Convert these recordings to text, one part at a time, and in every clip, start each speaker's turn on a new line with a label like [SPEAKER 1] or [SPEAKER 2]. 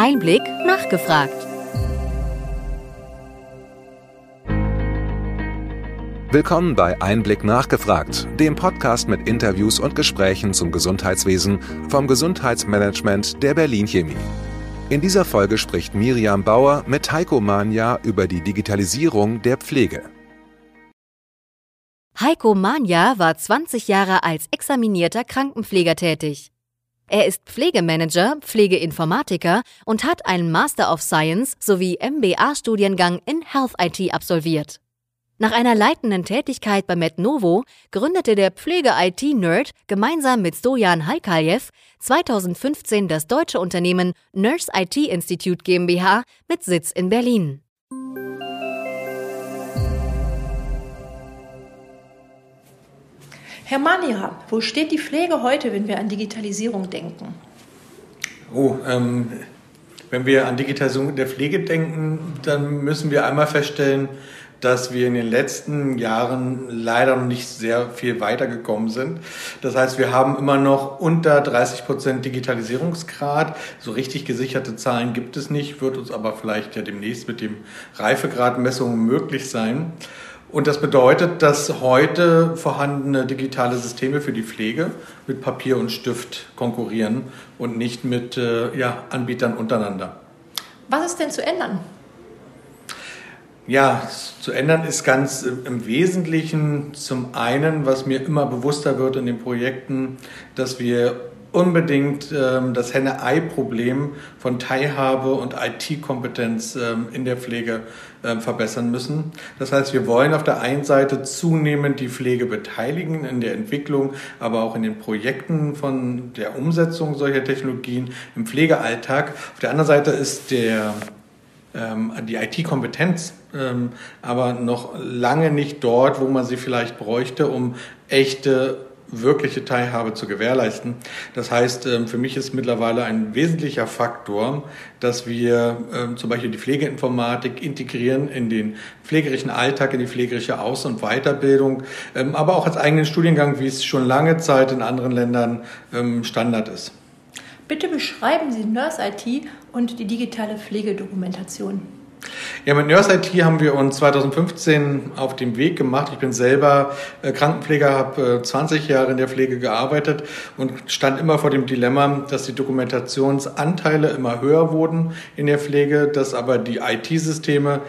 [SPEAKER 1] Einblick nachgefragt.
[SPEAKER 2] Willkommen bei Einblick nachgefragt, dem Podcast mit Interviews und Gesprächen zum Gesundheitswesen vom Gesundheitsmanagement der Berlin Chemie. In dieser Folge spricht Miriam Bauer mit Heiko Manja über die Digitalisierung der Pflege.
[SPEAKER 1] Heiko Manja war 20 Jahre als examinierter Krankenpfleger tätig. Er ist Pflegemanager, Pflegeinformatiker und hat einen Master of Science sowie MBA-Studiengang in Health IT absolviert. Nach einer leitenden Tätigkeit bei MedNovo gründete der Pflege-IT-Nerd gemeinsam mit Stojan Haikaljew 2015 das deutsche Unternehmen Nurse IT Institute GmbH mit Sitz in Berlin.
[SPEAKER 3] Herr Mania, wo steht die Pflege heute, wenn wir an Digitalisierung denken?
[SPEAKER 4] Oh, ähm, wenn wir an Digitalisierung der Pflege denken, dann müssen wir einmal feststellen, dass wir in den letzten Jahren leider noch nicht sehr viel weitergekommen sind. Das heißt, wir haben immer noch unter 30 Prozent Digitalisierungsgrad. So richtig gesicherte Zahlen gibt es nicht, wird uns aber vielleicht ja demnächst mit dem Reifegradmessungen möglich sein. Und das bedeutet, dass heute vorhandene digitale Systeme für die Pflege mit Papier und Stift konkurrieren und nicht mit äh, ja, Anbietern untereinander.
[SPEAKER 3] Was ist denn zu ändern?
[SPEAKER 4] Ja, zu ändern ist ganz im Wesentlichen zum einen, was mir immer bewusster wird in den Projekten, dass wir unbedingt ähm, das Henne-Ei-Problem von Teilhabe und IT-Kompetenz ähm, in der Pflege ähm, verbessern müssen. Das heißt, wir wollen auf der einen Seite zunehmend die Pflege beteiligen in der Entwicklung, aber auch in den Projekten von der Umsetzung solcher Technologien im Pflegealltag. Auf der anderen Seite ist der ähm, die IT-Kompetenz, ähm, aber noch lange nicht dort, wo man sie vielleicht bräuchte, um echte wirkliche Teilhabe zu gewährleisten. Das heißt, ähm, für mich ist mittlerweile ein wesentlicher Faktor, dass wir ähm, zum Beispiel die Pflegeinformatik integrieren in den pflegerischen Alltag, in die pflegerische Aus- und Weiterbildung, ähm, aber auch als eigenen Studiengang, wie es schon lange Zeit in anderen Ländern Standard ist.
[SPEAKER 3] Bitte beschreiben Sie Nurse IT und die digitale Pflegedokumentation.
[SPEAKER 4] Ja, mit Nurse IT haben wir uns 2015 auf den Weg gemacht. Ich bin selber äh, Krankenpfleger, habe 20 Jahre in der Pflege gearbeitet und stand immer vor dem Dilemma, dass die Dokumentationsanteile immer höher wurden in der Pflege, dass aber die IT-Systeme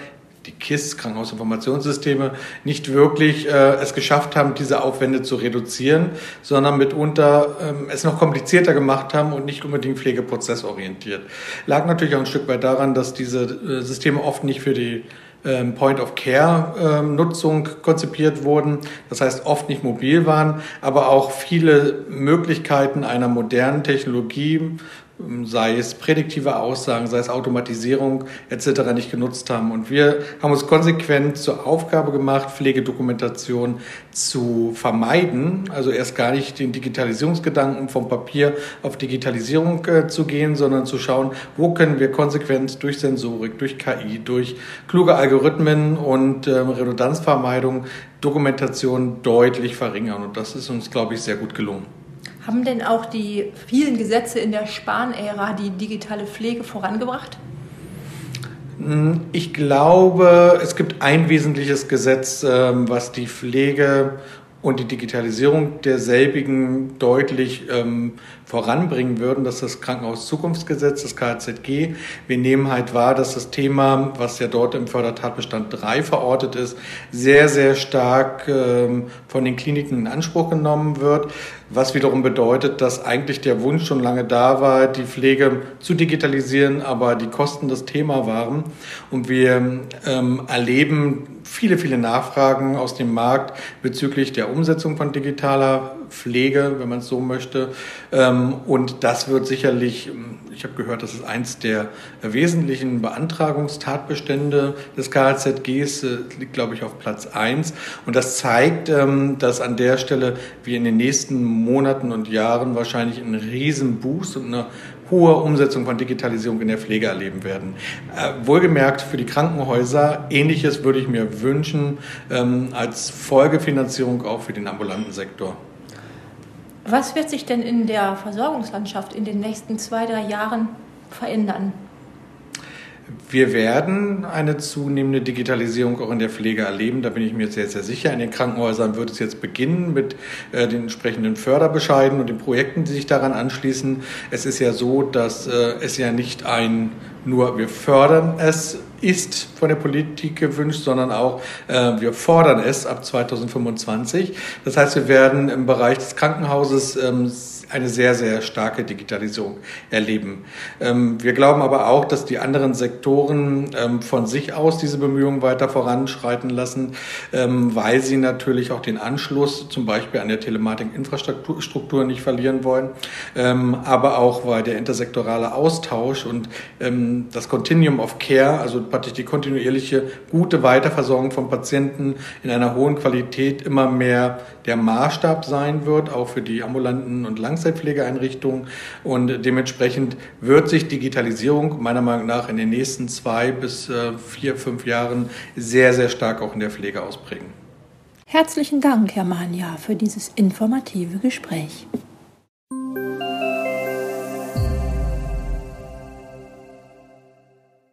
[SPEAKER 4] die KISS, Krankenhausinformationssysteme, nicht wirklich äh, es geschafft haben, diese Aufwände zu reduzieren, sondern mitunter ähm, es noch komplizierter gemacht haben und nicht unbedingt pflegeprozessorientiert. Lag natürlich auch ein Stück weit daran, dass diese äh, Systeme oft nicht für die ähm, Point-of-Care-Nutzung ähm, konzipiert wurden, das heißt oft nicht mobil waren, aber auch viele Möglichkeiten einer modernen Technologie sei es prädiktive Aussagen, sei es Automatisierung etc. nicht genutzt haben. Und wir haben uns konsequent zur Aufgabe gemacht, Pflegedokumentation zu vermeiden, also erst gar nicht den Digitalisierungsgedanken vom Papier auf Digitalisierung äh, zu gehen, sondern zu schauen, wo können wir konsequent durch Sensorik, durch KI, durch kluge Algorithmen und äh, Redundanzvermeidung Dokumentation deutlich verringern. Und das ist uns, glaube ich, sehr gut gelungen.
[SPEAKER 3] Haben denn auch die vielen Gesetze in der Spahn-Ära die digitale Pflege vorangebracht?
[SPEAKER 4] Hm, ich glaube, es gibt ein wesentliches Gesetz, ähm, was die Pflege und die Digitalisierung derselbigen deutlich ähm, voranbringen würden. Das ist das Krankenhauszukunftsgesetz, das KZG. Wir nehmen halt wahr, dass das Thema, was ja dort im Fördertatbestand 3 verortet ist, sehr, sehr stark ähm, von den Kliniken in Anspruch genommen wird was wiederum bedeutet, dass eigentlich der Wunsch schon lange da war, die Pflege zu digitalisieren, aber die Kosten das Thema waren. Und wir ähm, erleben viele, viele Nachfragen aus dem Markt bezüglich der Umsetzung von digitaler Pflege, wenn man es so möchte. Ähm, und das wird sicherlich, ich habe gehört, das ist eins der wesentlichen Beantragungstatbestände des KZGs, äh, liegt, glaube ich, auf Platz eins. Und das zeigt, ähm, dass an der Stelle wir in den nächsten Monaten und Jahren wahrscheinlich einen riesen Boost und eine hohe Umsetzung von Digitalisierung in der Pflege erleben werden. Äh, wohlgemerkt für die Krankenhäuser, ähnliches würde ich mir wünschen ähm, als Folgefinanzierung auch für den ambulanten Sektor.
[SPEAKER 3] Was wird sich denn in der Versorgungslandschaft in den nächsten zwei, drei Jahren verändern?
[SPEAKER 4] Wir werden eine zunehmende Digitalisierung auch in der Pflege erleben. Da bin ich mir sehr, sehr sicher. In den Krankenhäusern wird es jetzt beginnen mit äh, den entsprechenden Förderbescheiden und den Projekten, die sich daran anschließen. Es ist ja so, dass äh, es ja nicht ein nur wir fördern es ist von der Politik gewünscht, sondern auch äh, wir fordern es ab 2025. Das heißt, wir werden im Bereich des Krankenhauses ähm, eine sehr, sehr starke Digitalisierung erleben. Ähm, wir glauben aber auch, dass die anderen Sektoren ähm, von sich aus diese Bemühungen weiter voranschreiten lassen, ähm, weil sie natürlich auch den Anschluss zum Beispiel an der Telematik-Infrastruktur nicht verlieren wollen, aber auch weil der intersektorale Austausch und das Continuum of Care, also praktisch die kontinuierliche gute Weiterversorgung von Patienten in einer hohen Qualität immer mehr der Maßstab sein wird, auch für die ambulanten und Langzeitpflegeeinrichtungen. Und dementsprechend wird sich Digitalisierung meiner Meinung nach in den nächsten zwei bis äh, vier, fünf Jahren sehr, sehr stark auch in der Pflege ausprägen.
[SPEAKER 3] Herzlichen Dank, Herr Manja, für dieses informative Gespräch.